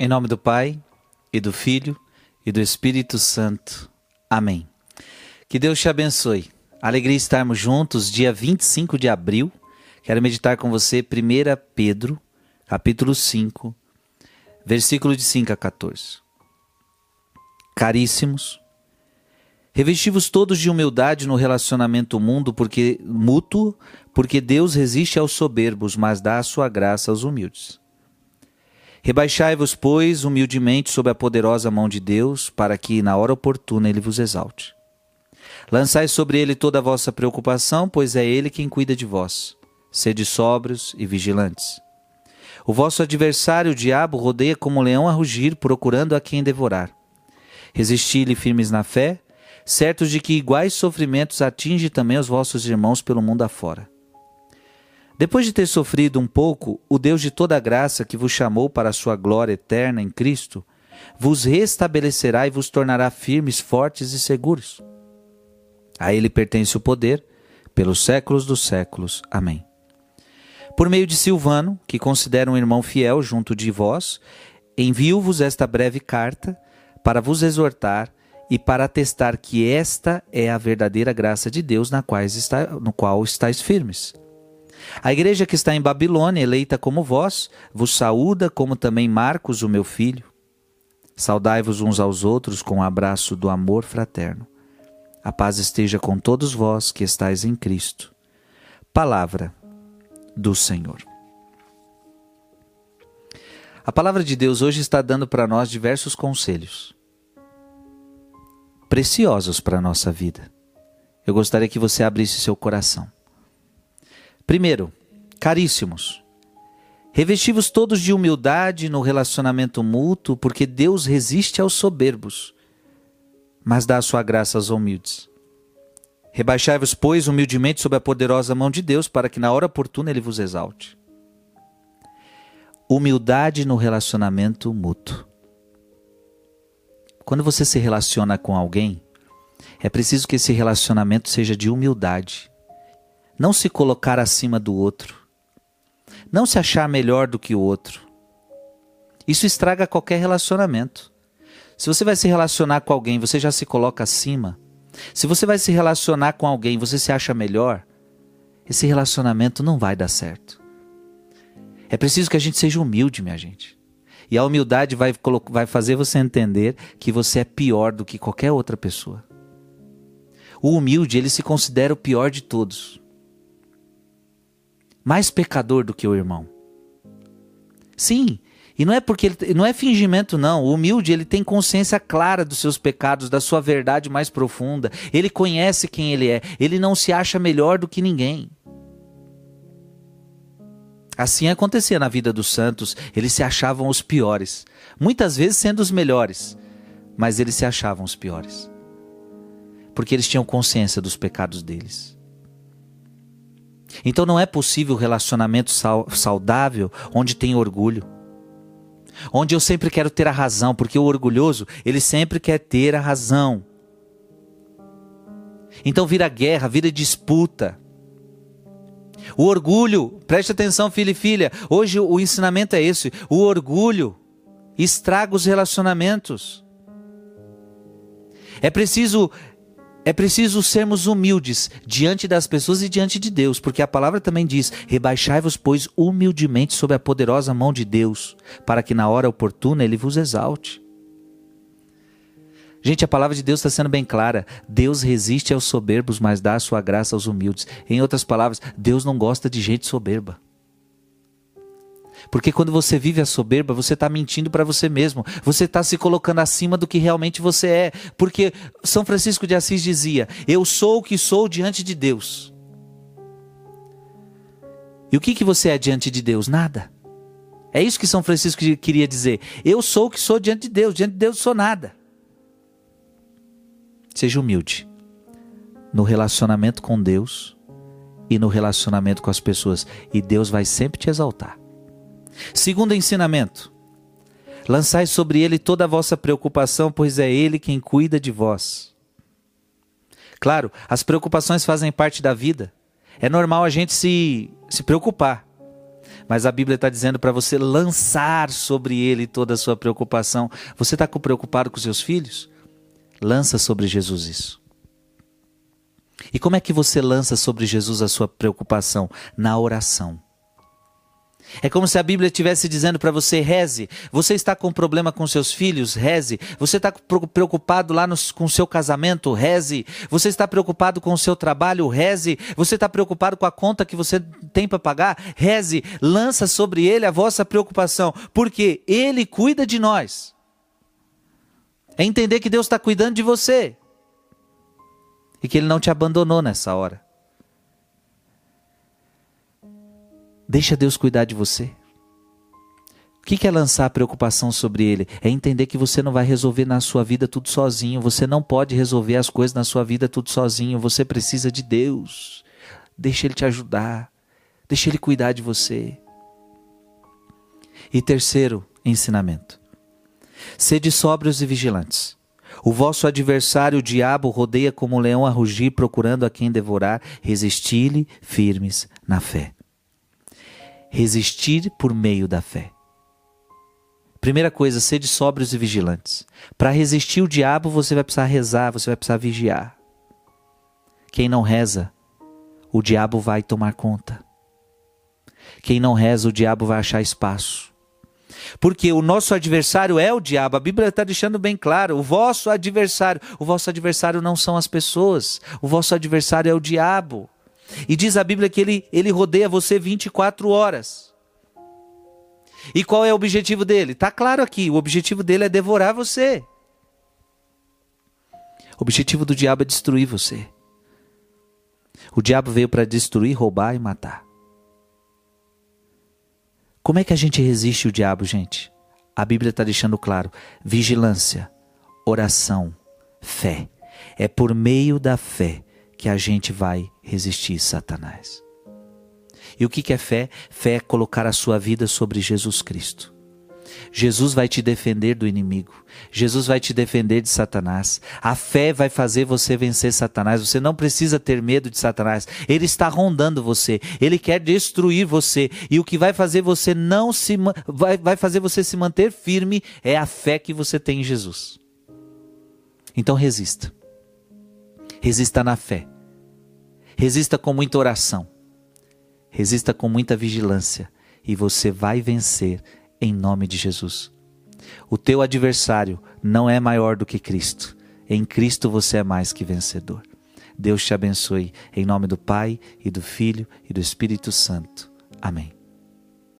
Em nome do Pai, e do Filho, e do Espírito Santo. Amém. Que Deus te abençoe. Alegria estarmos juntos, dia 25 de abril. Quero meditar com você 1 Pedro, capítulo 5, versículo de 5 a 14. Caríssimos, revestivos todos de humildade no relacionamento mundo porque mútuo, porque Deus resiste aos soberbos, mas dá a sua graça aos humildes. Rebaixai-vos, pois, humildemente sob a poderosa mão de Deus, para que, na hora oportuna, ele vos exalte. Lançai sobre ele toda a vossa preocupação, pois é ele quem cuida de vós. Sede sóbrios e vigilantes. O vosso adversário, o diabo, rodeia como um leão a rugir, procurando a quem devorar. Resisti-lhe firmes na fé, certos de que iguais sofrimentos atinge também os vossos irmãos pelo mundo afora. Depois de ter sofrido um pouco, o Deus de toda graça que vos chamou para a sua glória eterna em Cristo, vos restabelecerá e vos tornará firmes, fortes e seguros. A ele pertence o poder, pelos séculos dos séculos. Amém. Por meio de Silvano, que considera um irmão fiel junto de vós, envio-vos esta breve carta para vos exortar e para atestar que esta é a verdadeira graça de Deus na qual, no qual estáis firmes. A igreja que está em Babilônia, eleita como vós, vos saúda, como também Marcos, o meu filho. Saudai-vos uns aos outros com o um abraço do amor fraterno. A paz esteja com todos vós que estáis em Cristo. Palavra do Senhor. A palavra de Deus hoje está dando para nós diversos conselhos preciosos para a nossa vida. Eu gostaria que você abrisse seu coração. Primeiro, caríssimos, revestivos todos de humildade no relacionamento mútuo, porque Deus resiste aos soberbos, mas dá a sua graça aos humildes. Rebaixai-vos, pois, humildemente sob a poderosa mão de Deus, para que na hora oportuna ele vos exalte. Humildade no relacionamento mútuo. Quando você se relaciona com alguém, é preciso que esse relacionamento seja de humildade não se colocar acima do outro, não se achar melhor do que o outro. Isso estraga qualquer relacionamento. Se você vai se relacionar com alguém, você já se coloca acima. Se você vai se relacionar com alguém, você se acha melhor, esse relacionamento não vai dar certo. É preciso que a gente seja humilde, minha gente. E a humildade vai, vai fazer você entender que você é pior do que qualquer outra pessoa. O humilde, ele se considera o pior de todos mais pecador do que o irmão. Sim, e não é porque ele, não é fingimento não. O humilde, ele tem consciência clara dos seus pecados, da sua verdade mais profunda. Ele conhece quem ele é. Ele não se acha melhor do que ninguém. Assim acontecia na vida dos santos, eles se achavam os piores, muitas vezes sendo os melhores, mas eles se achavam os piores. Porque eles tinham consciência dos pecados deles. Então não é possível relacionamento saudável onde tem orgulho. Onde eu sempre quero ter a razão, porque o orgulhoso, ele sempre quer ter a razão. Então vira guerra, vira disputa. O orgulho, preste atenção, filho e filha, hoje o ensinamento é esse: o orgulho estraga os relacionamentos. É preciso é preciso sermos humildes diante das pessoas e diante de Deus, porque a palavra também diz: Rebaixai-vos, pois, humildemente sob a poderosa mão de Deus, para que na hora oportuna ele vos exalte. Gente, a palavra de Deus está sendo bem clara. Deus resiste aos soberbos, mas dá a sua graça aos humildes. Em outras palavras, Deus não gosta de gente soberba. Porque quando você vive a soberba, você está mentindo para você mesmo. Você está se colocando acima do que realmente você é. Porque São Francisco de Assis dizia: Eu sou o que sou diante de Deus. E o que, que você é diante de Deus? Nada. É isso que São Francisco queria dizer. Eu sou o que sou diante de Deus. Diante de Deus sou nada. Seja humilde no relacionamento com Deus e no relacionamento com as pessoas. E Deus vai sempre te exaltar. Segundo ensinamento: lançai sobre ele toda a vossa preocupação, pois é ele quem cuida de vós. Claro, as preocupações fazem parte da vida. É normal a gente se, se preocupar. Mas a Bíblia está dizendo para você lançar sobre ele toda a sua preocupação. Você está preocupado com seus filhos? Lança sobre Jesus isso. E como é que você lança sobre Jesus a sua preocupação? Na oração. É como se a Bíblia estivesse dizendo para você: reze. Você está com problema com seus filhos? Reze. Você está preocupado lá no, com o seu casamento? Reze. Você está preocupado com o seu trabalho? Reze. Você está preocupado com a conta que você tem para pagar? Reze. Lança sobre ele a vossa preocupação, porque ele cuida de nós. É entender que Deus está cuidando de você e que ele não te abandonou nessa hora. Deixa Deus cuidar de você. O que é lançar a preocupação sobre Ele? É entender que você não vai resolver na sua vida tudo sozinho. Você não pode resolver as coisas na sua vida tudo sozinho. Você precisa de Deus. Deixa Ele te ajudar. Deixa Ele cuidar de você. E terceiro ensinamento: sede sóbrios e vigilantes. O vosso adversário, o diabo, rodeia como um leão a rugir, procurando a quem devorar. Resisti-lhe firmes na fé resistir por meio da fé. Primeira coisa, sede sóbrios e vigilantes. Para resistir o diabo, você vai precisar rezar, você vai precisar vigiar. Quem não reza, o diabo vai tomar conta. Quem não reza, o diabo vai achar espaço. Porque o nosso adversário é o diabo. A Bíblia está deixando bem claro: o vosso adversário. O vosso adversário não são as pessoas, o vosso adversário é o diabo. E diz a Bíblia que ele, ele rodeia você 24 horas. E qual é o objetivo dele? Está claro aqui: o objetivo dele é devorar você. O objetivo do diabo é destruir você. O diabo veio para destruir, roubar e matar. Como é que a gente resiste o diabo, gente? A Bíblia está deixando claro: vigilância, oração, fé. É por meio da fé que a gente vai resistir Satanás. E o que é fé? Fé é colocar a sua vida sobre Jesus Cristo. Jesus vai te defender do inimigo. Jesus vai te defender de Satanás. A fé vai fazer você vencer Satanás. Você não precisa ter medo de Satanás. Ele está rondando você. Ele quer destruir você. E o que vai fazer você não se vai, vai fazer você se manter firme é a fé que você tem em Jesus. Então resista. Resista na fé. Resista com muita oração. Resista com muita vigilância. E você vai vencer em nome de Jesus. O teu adversário não é maior do que Cristo. Em Cristo você é mais que vencedor. Deus te abençoe. Em nome do Pai, e do Filho, e do Espírito Santo. Amém.